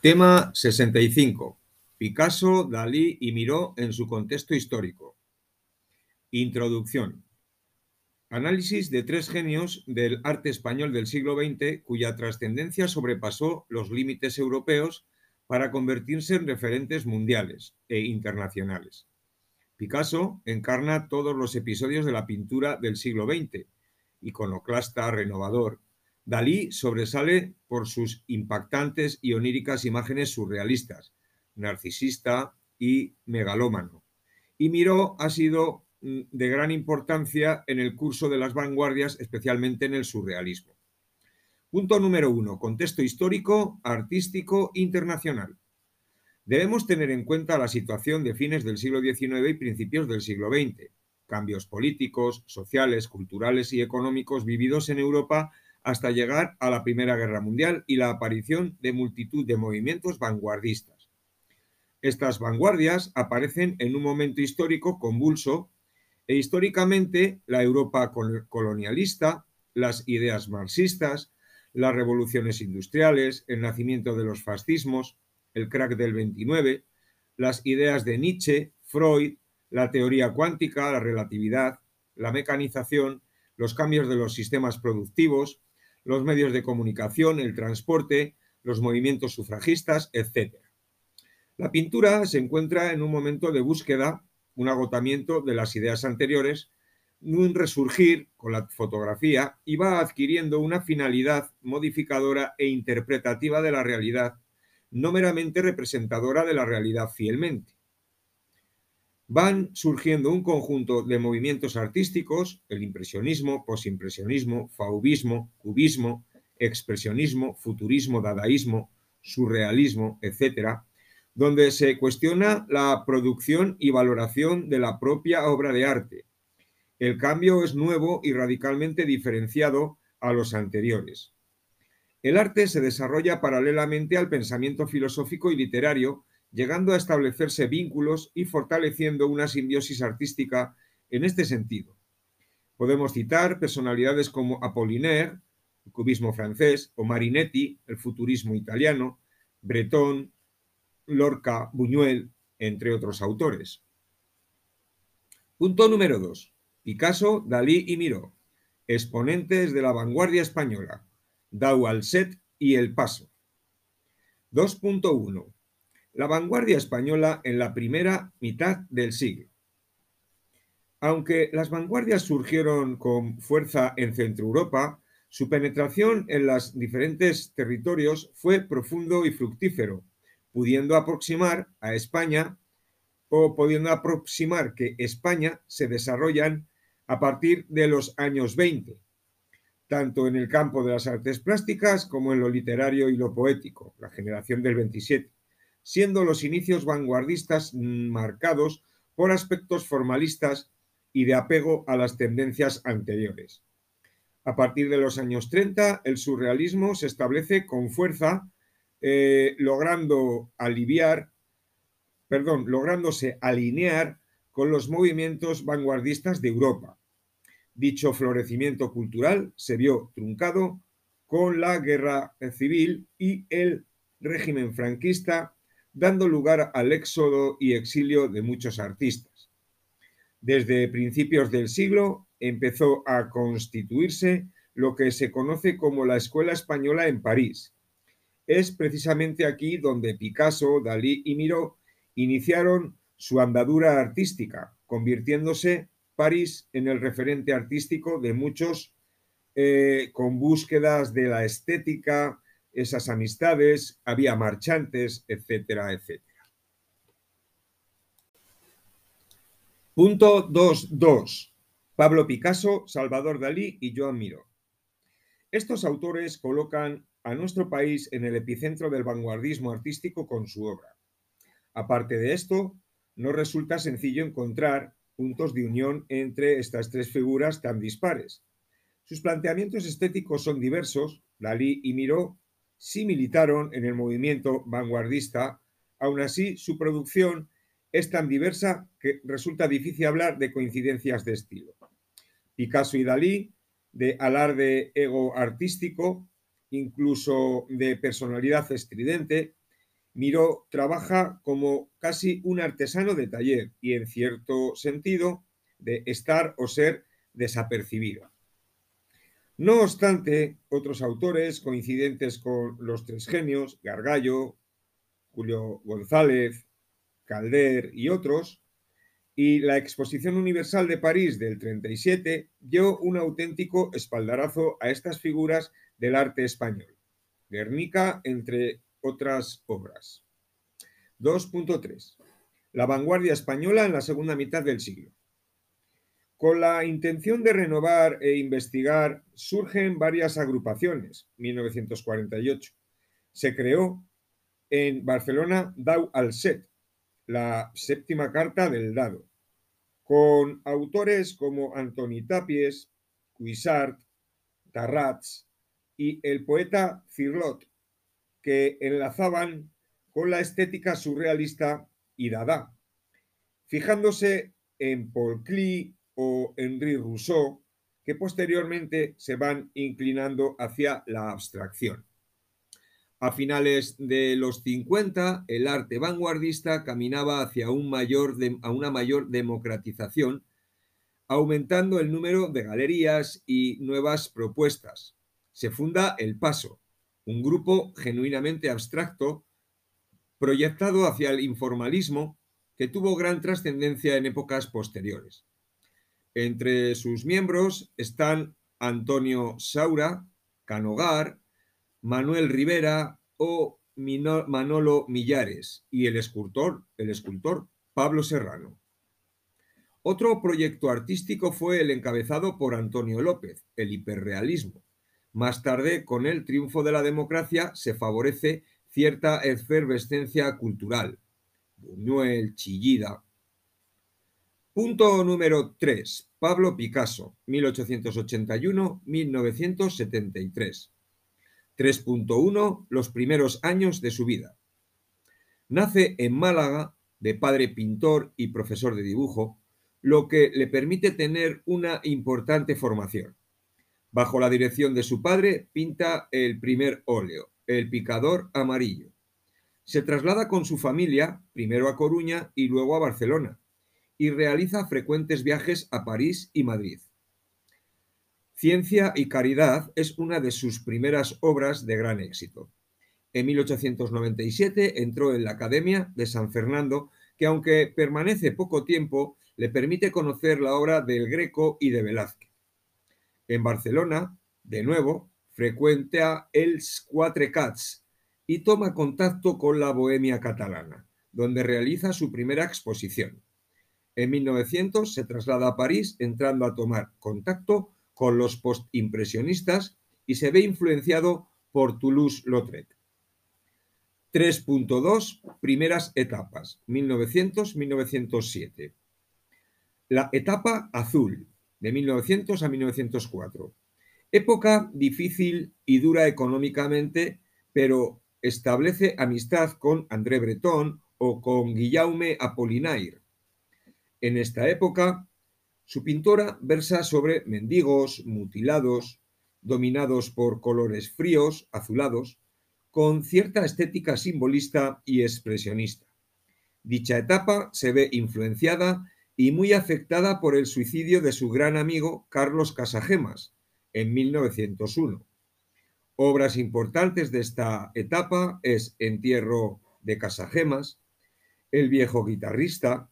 Tema 65. Picasso, Dalí y Miró en su contexto histórico. Introducción. Análisis de tres genios del arte español del siglo XX cuya trascendencia sobrepasó los límites europeos para convertirse en referentes mundiales e internacionales. Picasso encarna todos los episodios de la pintura del siglo XX, iconoclasta, renovador, Dalí sobresale por sus impactantes y oníricas imágenes surrealistas, narcisista y megalómano. Y Miró ha sido mm, de gran importancia en el curso de las vanguardias, especialmente en el surrealismo. Punto número uno, contexto histórico, artístico, internacional. Debemos tener en cuenta la situación de fines del siglo XIX y principios del siglo XX, cambios políticos, sociales, culturales y económicos vividos en Europa hasta llegar a la Primera Guerra Mundial y la aparición de multitud de movimientos vanguardistas. Estas vanguardias aparecen en un momento histórico convulso e históricamente la Europa colonialista, las ideas marxistas, las revoluciones industriales, el nacimiento de los fascismos, el crack del 29, las ideas de Nietzsche, Freud, la teoría cuántica, la relatividad, la mecanización, los cambios de los sistemas productivos, los medios de comunicación, el transporte, los movimientos sufragistas, etc. La pintura se encuentra en un momento de búsqueda, un agotamiento de las ideas anteriores, un resurgir con la fotografía y va adquiriendo una finalidad modificadora e interpretativa de la realidad, no meramente representadora de la realidad fielmente van surgiendo un conjunto de movimientos artísticos, el impresionismo, posimpresionismo, faubismo, cubismo, expresionismo, futurismo, dadaísmo, surrealismo, etc., donde se cuestiona la producción y valoración de la propia obra de arte. El cambio es nuevo y radicalmente diferenciado a los anteriores. El arte se desarrolla paralelamente al pensamiento filosófico y literario llegando a establecerse vínculos y fortaleciendo una simbiosis artística en este sentido. Podemos citar personalidades como Apollinaire, el cubismo francés, o Marinetti, el futurismo italiano, Breton, Lorca, Buñuel, entre otros autores. Punto número 2. Picasso, Dalí y Miró, exponentes de la vanguardia española, Dau Alcet y El Paso. 2.1 la vanguardia española en la primera mitad del siglo. Aunque las vanguardias surgieron con fuerza en Centro Europa, su penetración en los diferentes territorios fue profundo y fructífero, pudiendo aproximar a España o pudiendo aproximar que España se desarrollan a partir de los años 20, tanto en el campo de las artes plásticas como en lo literario y lo poético, la generación del 27 siendo los inicios vanguardistas marcados por aspectos formalistas y de apego a las tendencias anteriores. A partir de los años 30, el surrealismo se establece con fuerza, eh, logrando aliviar, perdón, lográndose alinear con los movimientos vanguardistas de Europa. Dicho florecimiento cultural se vio truncado con la guerra civil y el régimen franquista dando lugar al éxodo y exilio de muchos artistas. Desde principios del siglo empezó a constituirse lo que se conoce como la Escuela Española en París. Es precisamente aquí donde Picasso, Dalí y Miró iniciaron su andadura artística, convirtiéndose París en el referente artístico de muchos eh, con búsquedas de la estética, esas amistades, había marchantes, etcétera, etcétera. Punto 2.2. Pablo Picasso, Salvador Dalí y Joan Miró. Estos autores colocan a nuestro país en el epicentro del vanguardismo artístico con su obra. Aparte de esto, no resulta sencillo encontrar puntos de unión entre estas tres figuras tan dispares. Sus planteamientos estéticos son diversos, Dalí y Miró sí militaron en el movimiento vanguardista, aún así su producción es tan diversa que resulta difícil hablar de coincidencias de estilo. Picasso y Dalí, de alarde ego artístico, incluso de personalidad estridente, Miró trabaja como casi un artesano de taller y en cierto sentido de estar o ser desapercibido. No obstante, otros autores coincidentes con los tres genios, Gargallo, Julio González, Calder y otros, y la Exposición Universal de París del 37 dio un auténtico espaldarazo a estas figuras del arte español. Guernica, entre otras obras. 2.3. La vanguardia española en la segunda mitad del siglo. Con la intención de renovar e investigar, surgen varias agrupaciones. 1948. Se creó en Barcelona Dau al Set, la séptima carta del dado, con autores como Antoni Tapies, Cuissart, Tarrats y el poeta Cirlot, que enlazaban con la estética surrealista y dada, fijándose en Paul o Henri Rousseau, que posteriormente se van inclinando hacia la abstracción. A finales de los 50, el arte vanguardista caminaba hacia un mayor a una mayor democratización, aumentando el número de galerías y nuevas propuestas. Se funda El Paso, un grupo genuinamente abstracto proyectado hacia el informalismo que tuvo gran trascendencia en épocas posteriores. Entre sus miembros están Antonio Saura, Canogar, Manuel Rivera o Manolo Millares y el escultor, Pablo Serrano. Otro proyecto artístico fue el encabezado por Antonio López, el hiperrealismo. Más tarde, con el triunfo de la democracia, se favorece cierta efervescencia cultural. Buñuel, Chillida, Punto número 3. Pablo Picasso, 1881-1973. 3.1. Los primeros años de su vida. Nace en Málaga, de padre pintor y profesor de dibujo, lo que le permite tener una importante formación. Bajo la dirección de su padre, pinta el primer óleo, el picador amarillo. Se traslada con su familia, primero a Coruña y luego a Barcelona y realiza frecuentes viajes a París y Madrid. Ciencia y Caridad es una de sus primeras obras de gran éxito. En 1897 entró en la Academia de San Fernando, que aunque permanece poco tiempo, le permite conocer la obra del Greco y de Velázquez. En Barcelona, de nuevo, frecuenta els Quatre Cats y toma contacto con la Bohemia catalana, donde realiza su primera exposición. En 1900 se traslada a París entrando a tomar contacto con los postimpresionistas y se ve influenciado por Toulouse-Lautrec. 3.2 Primeras etapas, 1900-1907. La etapa azul, de 1900 a 1904. Época difícil y dura económicamente, pero establece amistad con André Breton o con Guillaume Apollinaire. En esta época, su pintora versa sobre mendigos, mutilados, dominados por colores fríos, azulados, con cierta estética simbolista y expresionista. Dicha etapa se ve influenciada y muy afectada por el suicidio de su gran amigo Carlos Casagemas en 1901. Obras importantes de esta etapa es Entierro de Casagemas, El viejo guitarrista,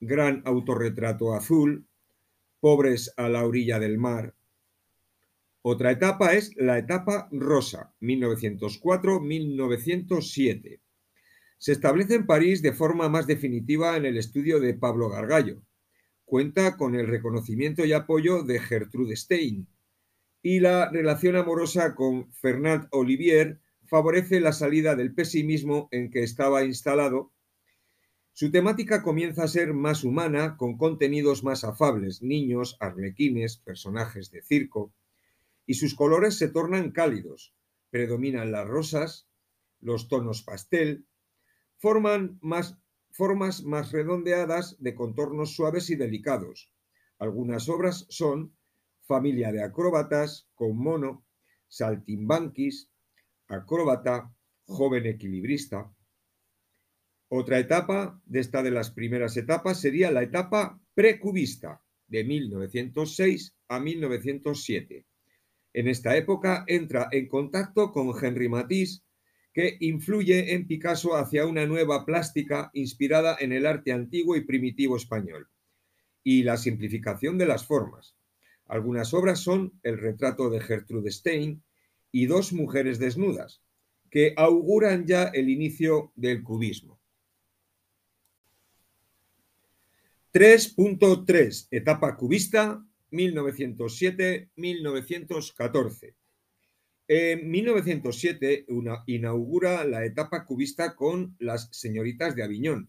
Gran autorretrato azul, Pobres a la orilla del mar. Otra etapa es la etapa rosa, 1904-1907. Se establece en París de forma más definitiva en el estudio de Pablo Gargallo. Cuenta con el reconocimiento y apoyo de Gertrude Stein. Y la relación amorosa con Fernand Olivier favorece la salida del pesimismo en que estaba instalado su temática comienza a ser más humana, con contenidos más afables, niños, arlequines, personajes de circo, y sus colores se tornan cálidos, predominan las rosas, los tonos pastel, forman más, formas más redondeadas de contornos suaves y delicados. Algunas obras son Familia de acróbatas, con mono, Saltimbanquis, Acróbata, Joven equilibrista. Otra etapa de esta de las primeras etapas sería la etapa precubista, de 1906 a 1907. En esta época entra en contacto con Henri Matisse, que influye en Picasso hacia una nueva plástica inspirada en el arte antiguo y primitivo español, y la simplificación de las formas. Algunas obras son el retrato de Gertrude Stein y dos mujeres desnudas, que auguran ya el inicio del cubismo. 3.3, etapa cubista, 1907-1914. En 1907 inaugura la etapa cubista con las señoritas de Aviñón,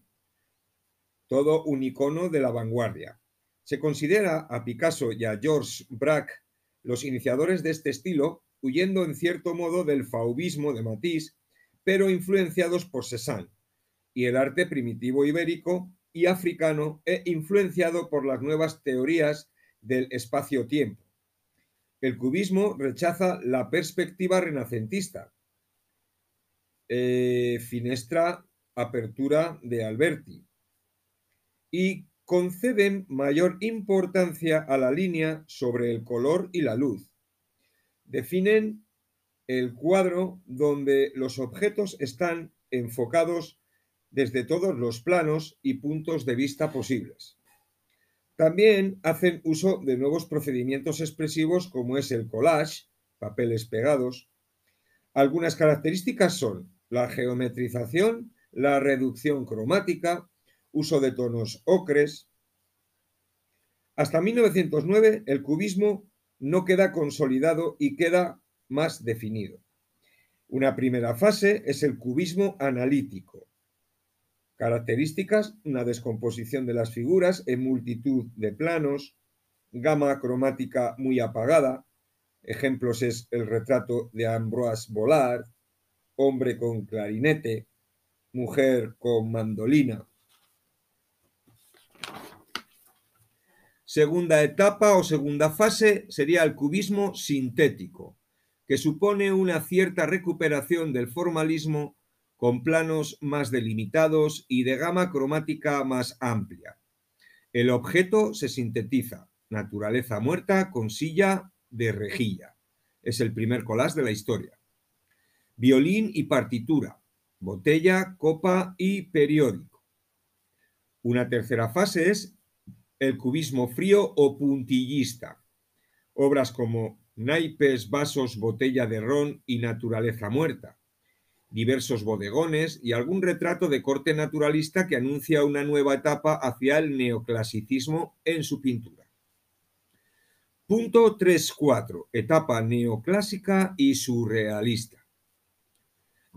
todo un icono de la vanguardia. Se considera a Picasso y a Georges Braque los iniciadores de este estilo, huyendo en cierto modo del fauvismo de Matisse, pero influenciados por Cézanne y el arte primitivo ibérico y africano e influenciado por las nuevas teorías del espacio-tiempo. El cubismo rechaza la perspectiva renacentista. Eh, finestra apertura de Alberti. Y conceden mayor importancia a la línea sobre el color y la luz. Definen el cuadro donde los objetos están enfocados desde todos los planos y puntos de vista posibles. También hacen uso de nuevos procedimientos expresivos como es el collage, papeles pegados. Algunas características son la geometrización, la reducción cromática, uso de tonos ocres. Hasta 1909 el cubismo no queda consolidado y queda más definido. Una primera fase es el cubismo analítico, Características, una descomposición de las figuras en multitud de planos, gama cromática muy apagada, ejemplos es el retrato de Ambroise Vollard, hombre con clarinete, mujer con mandolina. Segunda etapa o segunda fase sería el cubismo sintético, que supone una cierta recuperación del formalismo con planos más delimitados y de gama cromática más amplia. El objeto se sintetiza, naturaleza muerta con silla de rejilla. Es el primer collage de la historia. Violín y partitura, botella, copa y periódico. Una tercera fase es el cubismo frío o puntillista. Obras como naipes, vasos, botella de ron y naturaleza muerta diversos bodegones y algún retrato de corte naturalista que anuncia una nueva etapa hacia el neoclasicismo en su pintura. Punto 3.4. Etapa neoclásica y surrealista.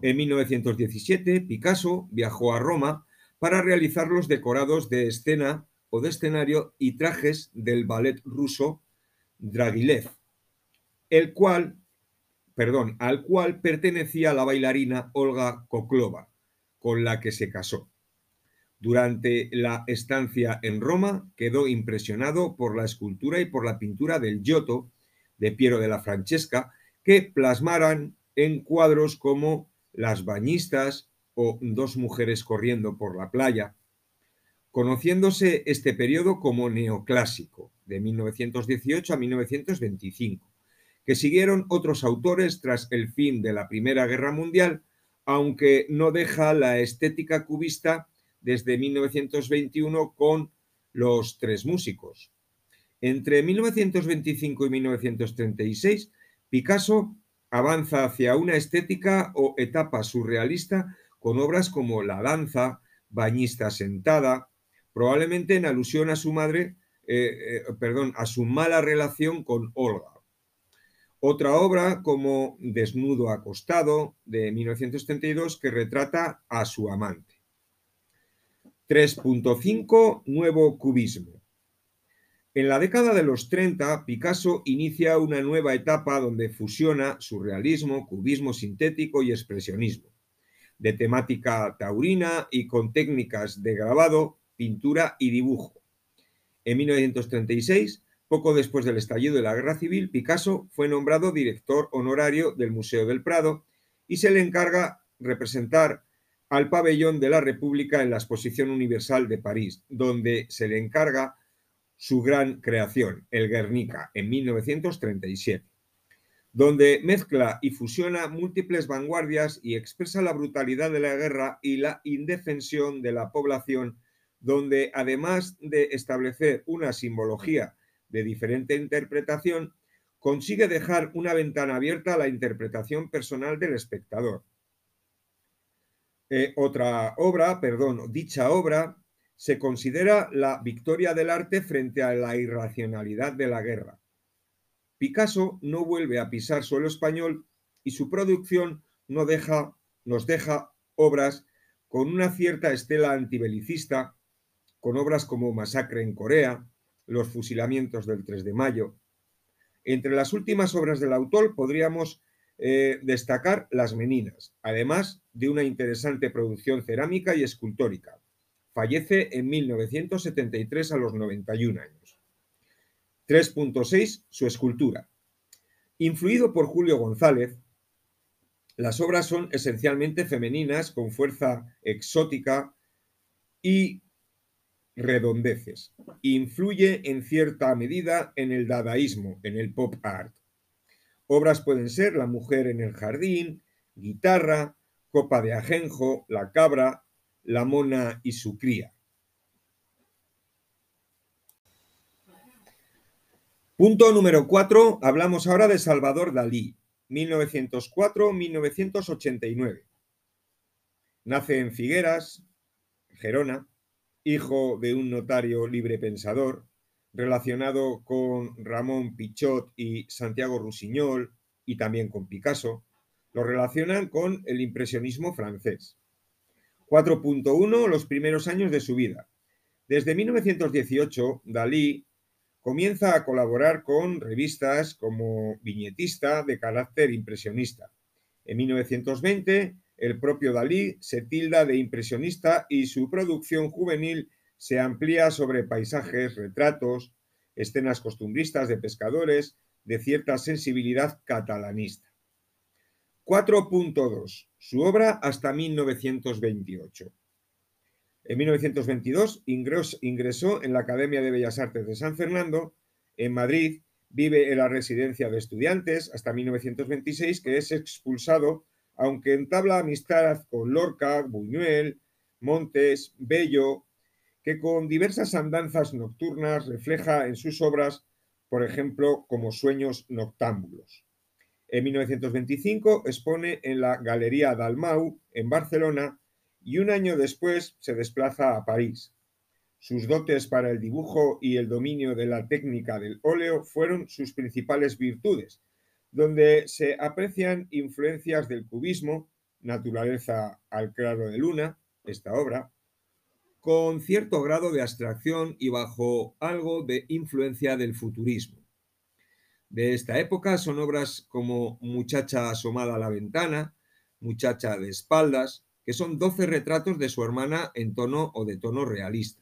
En 1917, Picasso viajó a Roma para realizar los decorados de escena o de escenario y trajes del ballet ruso Dragilev, el cual perdón, al cual pertenecía la bailarina Olga Koklova, con la que se casó. Durante la estancia en Roma quedó impresionado por la escultura y por la pintura del Giotto de Piero de la Francesca, que plasmaran en cuadros como Las bañistas o Dos mujeres corriendo por la playa, conociéndose este periodo como neoclásico, de 1918 a 1925 que siguieron otros autores tras el fin de la Primera Guerra Mundial, aunque no deja la estética cubista desde 1921 con los tres músicos. Entre 1925 y 1936, Picasso avanza hacia una estética o etapa surrealista con obras como La danza, Bañista sentada, probablemente en alusión a su madre, eh, eh, perdón, a su mala relación con Olga. Otra obra como Desnudo acostado de 1932 que retrata a su amante. 3.5 Nuevo cubismo. En la década de los 30, Picasso inicia una nueva etapa donde fusiona surrealismo, cubismo sintético y expresionismo, de temática taurina y con técnicas de grabado, pintura y dibujo. En 1936 poco después del estallido de la Guerra Civil, Picasso fue nombrado director honorario del Museo del Prado y se le encarga representar al pabellón de la República en la Exposición Universal de París, donde se le encarga su gran creación, el Guernica, en 1937, donde mezcla y fusiona múltiples vanguardias y expresa la brutalidad de la guerra y la indefensión de la población, donde además de establecer una simbología de diferente interpretación, consigue dejar una ventana abierta a la interpretación personal del espectador eh, otra obra, perdón, dicha obra se considera la victoria del arte frente a la irracionalidad de la guerra. Picasso no vuelve a pisar suelo español y su producción nos deja obras con una cierta estela antibelicista, con obras como Masacre en Corea, Los fusilamientos del 3 de mayo. Entre las últimas obras del autor podríamos eh, destacar Las Meninas, además de una interesante producción cerámica y escultórica. Fallece en 1973 a los 91 años. 3.6. Su escultura. Influido por Julio González, las obras son esencialmente femeninas, con fuerza exótica y redondeces. Influye en cierta medida en el dadaísmo, en el pop art. Obras pueden ser La mujer en el jardín, Guitarra, Copa de ajenjo, La cabra, La mona y su cría. Punto número 4. Hablamos ahora de Salvador Dalí, 1904-1989. Nace en Figueras, Gerona, hijo de un notario libre pensador, relacionado con Ramón Pichot y Santiago Rusiñol y también con Picasso, lo relacionan con el impresionismo francés. 4.1 Los primeros años de su vida. Desde 1918, Dalí comienza a colaborar con revistas como viñetista de carácter impresionista. En 1920, el propio Dalí se tilda de impresionista y su producción juvenil se amplía sobre paisajes, retratos, escenas costumbristas de pescadores, de cierta sensibilidad catalanista. 4.2. Su obra hasta 1928. En 1922 ingresó en la Academia de Bellas Artes de San Fernando, en Madrid, vive en la residencia de estudiantes hasta 1926, que es expulsado, aunque entabla amistad con Lorca, Buñuel, Montes, Bello, que con diversas andanzas nocturnas refleja en sus obras, por ejemplo, como Sueños Noctámbulos. En 1925 expone en la Galería Dalmau, en Barcelona, y un año después se desplaza a París. Sus dotes para el dibujo y el dominio de la técnica del óleo fueron sus principales virtudes, donde se aprecian influencias del cubismo, Naturaleza al claro de luna, esta obra, con cierto grado de abstracción y bajo algo de influencia del futurismo. De esta época son obras como Muchacha asomada a la ventana, Muchacha de espaldas, que son 12 retratos de su hermana en tono o de tono realista.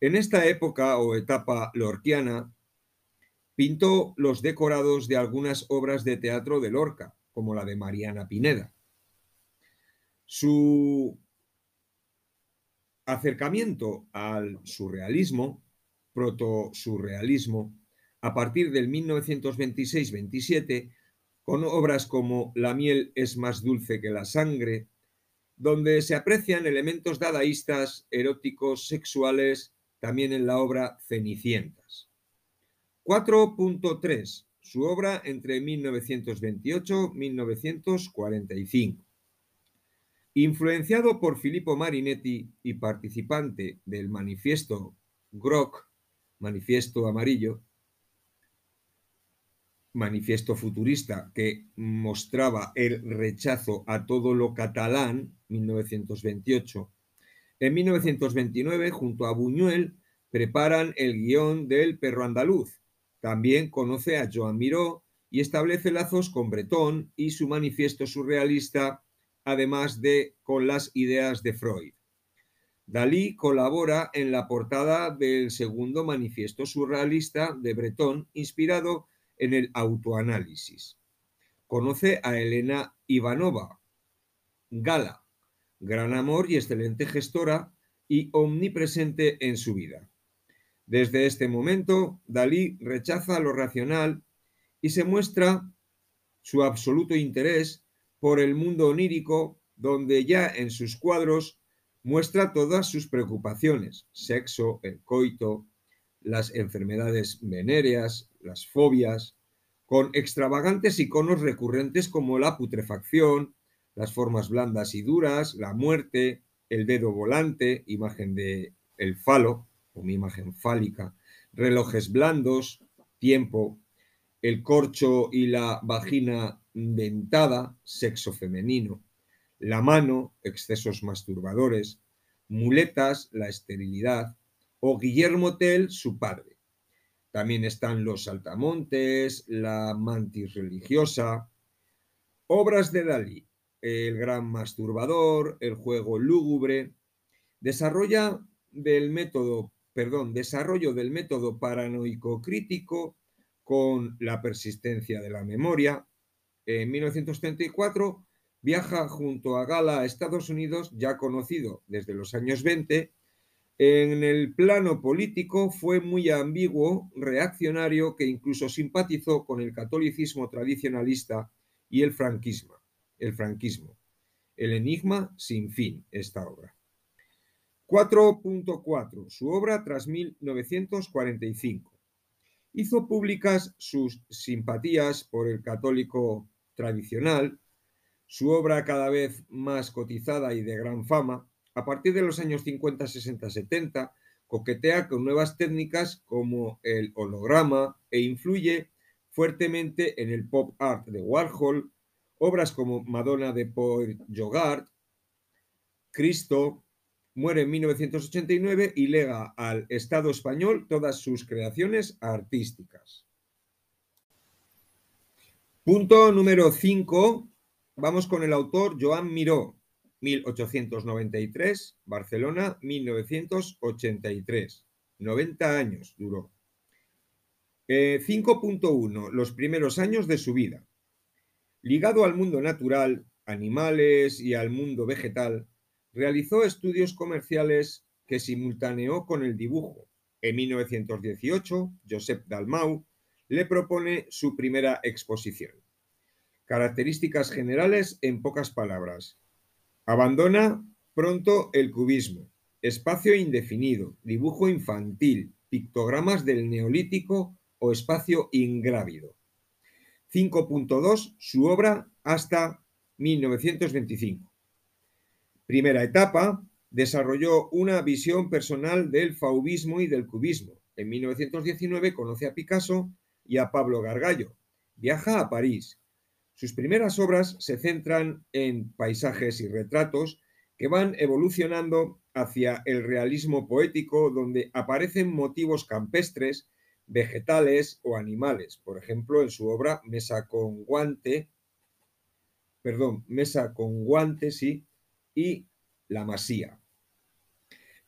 En esta época o etapa lorquiana, pintó los decorados de algunas obras de teatro de Lorca, como la de Mariana Pineda. Su acercamiento al surrealismo, proto-surrealismo, a partir del 1926-27, con obras como La miel es más dulce que la sangre, donde se aprecian elementos dadaístas, eróticos, sexuales, también en la obra Cenicientas. 4.3. Su obra entre 1928-1945. Influenciado por Filippo Marinetti y participante del manifiesto GROC, Manifiesto Amarillo, manifiesto futurista que mostraba el rechazo a todo lo catalán, 1928. En 1929, junto a Buñuel, preparan el guion del Perro Andaluz. También conoce a Joan Miró y establece lazos con Bretón y su manifiesto surrealista además de con las ideas de Freud. Dalí colabora en la portada del segundo manifiesto surrealista de Breton, inspirado en el autoanálisis. Conoce a Elena Ivanova, Gala, gran amor y excelente gestora y omnipresente en su vida. Desde este momento, Dalí rechaza lo racional y se muestra su absoluto interés por el mundo onírico, donde ya en sus cuadros muestra todas sus preocupaciones, sexo, el coito, las enfermedades venéreas, las fobias, con extravagantes iconos recurrentes como la putrefacción, las formas blandas y duras, la muerte, el dedo volante, imagen de el falo, como imagen fálica, relojes blandos, tiempo, el corcho y la vagina dentada, sexo femenino, la mano, excesos masturbadores, muletas, la esterilidad, o Guillermo Tell, su padre. También están los saltamontes, la mantis religiosa, obras de Dalí, el gran masturbador, el juego lúgubre, desarrolla del método, perdón, desarrollo del método paranoico crítico con la persistencia de la memoria. En 1934 viaja junto a Gala a Estados Unidos, ya conocido desde los años 20. En el plano político fue muy ambiguo, reaccionario, que incluso simpatizó con el catolicismo tradicionalista y el franquismo. El franquismo. El enigma sin fin, esta obra. 4.4. Su obra tras 1945. Hizo públicas sus simpatías por el católico tradicional, su obra cada vez más cotizada y de gran fama, a partir de los años 50, 60, 70, coquetea con nuevas técnicas como el holograma e influye fuertemente en el pop art de Warhol, obras como Madonna de Paul Jogard, Cristo, muere en 1989 y lega al Estado español todas sus creaciones artísticas. Punto número 5 Vamos con el autor Joan Miró, 1893, Barcelona, 1983. 90 años duró. 5.1. Eh, Los primeros años de su vida. Ligado al mundo natural, animales y al mundo vegetal, realizó estudios comerciales que simultaneó con el dibujo. En 1918, Josep Dalmau le propone su primera exposición. Características generales en pocas palabras. Abandona pronto el cubismo. Espacio indefinido, dibujo infantil, pictogramas del neolítico o espacio ingrávido. 5.2. Su obra hasta 1925. Primera etapa. Desarrolló una visión personal del fauvismo y del cubismo. En 1919 conoce a Picasso y a Pablo Gargallo. Viaja a París sus primeras obras se centran en paisajes y retratos que van evolucionando hacia el realismo poético donde aparecen motivos campestres, vegetales o animales. Por ejemplo, en su obra Mesa con guante, perdón, Mesa con guante, sí, y La Masía.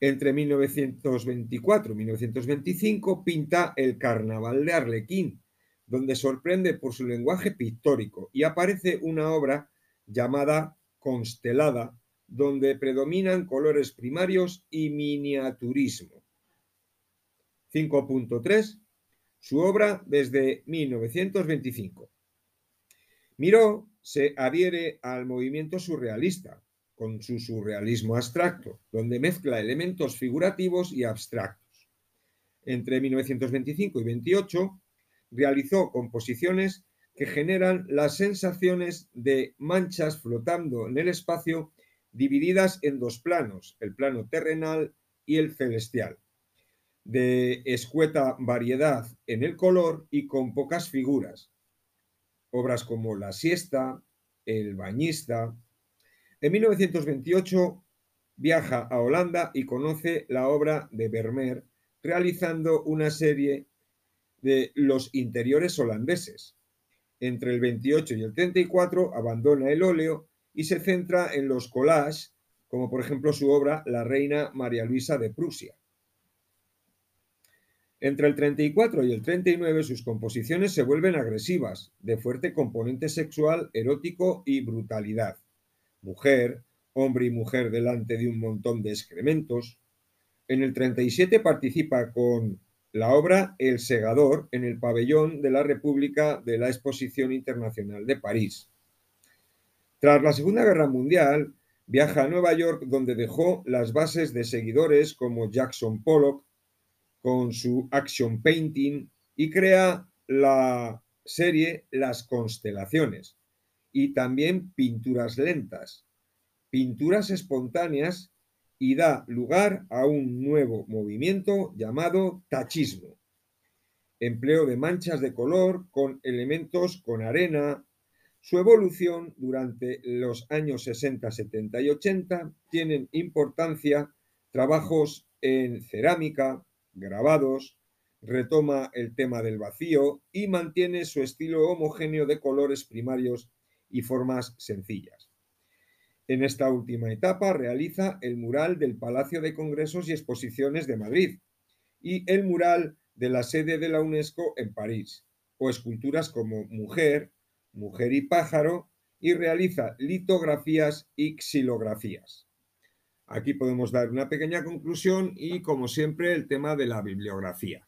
Entre 1924 y 1925 pinta El Carnaval de Arlequín, donde sorprende por su lenguaje pictórico y aparece una obra llamada Constelada, donde predominan colores primarios y miniaturismo. 5.3. Su obra desde 1925. Miró se adhiere al movimiento surrealista, con su surrealismo abstracto, donde mezcla elementos figurativos y abstractos. Entre 1925 y 28 realizó composiciones que generan las sensaciones de manchas flotando en el espacio divididas en dos planos, el plano terrenal y el celestial, de escueta variedad en el color y con pocas figuras. Obras como La siesta, El bañista. En 1928 viaja a Holanda y conoce la obra de Vermeer, realizando una serie de los interiores holandeses. Entre el 28 y el 34 abandona el óleo y se centra en los collages, como por ejemplo su obra La reina María Luisa de Prusia. Entre el 34 y el 39 sus composiciones se vuelven agresivas, de fuerte componente sexual, erótico y brutalidad. Mujer, hombre y mujer delante de un montón de excrementos. En el 37 participa con la obra El segador en el pabellón de la República de la Exposición Internacional de París. Tras la Segunda Guerra Mundial, viaja a Nueva York donde dejó las bases de seguidores como Jackson Pollock con su Action Painting y crea la serie Las Constelaciones y también pinturas lentas, pinturas espontáneas y da lugar a un nuevo movimiento llamado tachismo. Empleo de manchas de color con elementos con arena. Su evolución durante los años 60, 70 y 80 tienen importancia trabajos en cerámica, grabados, retoma el tema del vacío y mantiene su estilo homogéneo de colores primarios y formas sencillas. En esta última etapa realiza el mural del Palacio de Congresos y Exposiciones de Madrid y el mural de la sede de la UNESCO en París, o esculturas como Mujer, Mujer y Pájaro, y realiza litografías y xilografías. Aquí podemos dar una pequeña conclusión y, como siempre, el tema de la bibliografía.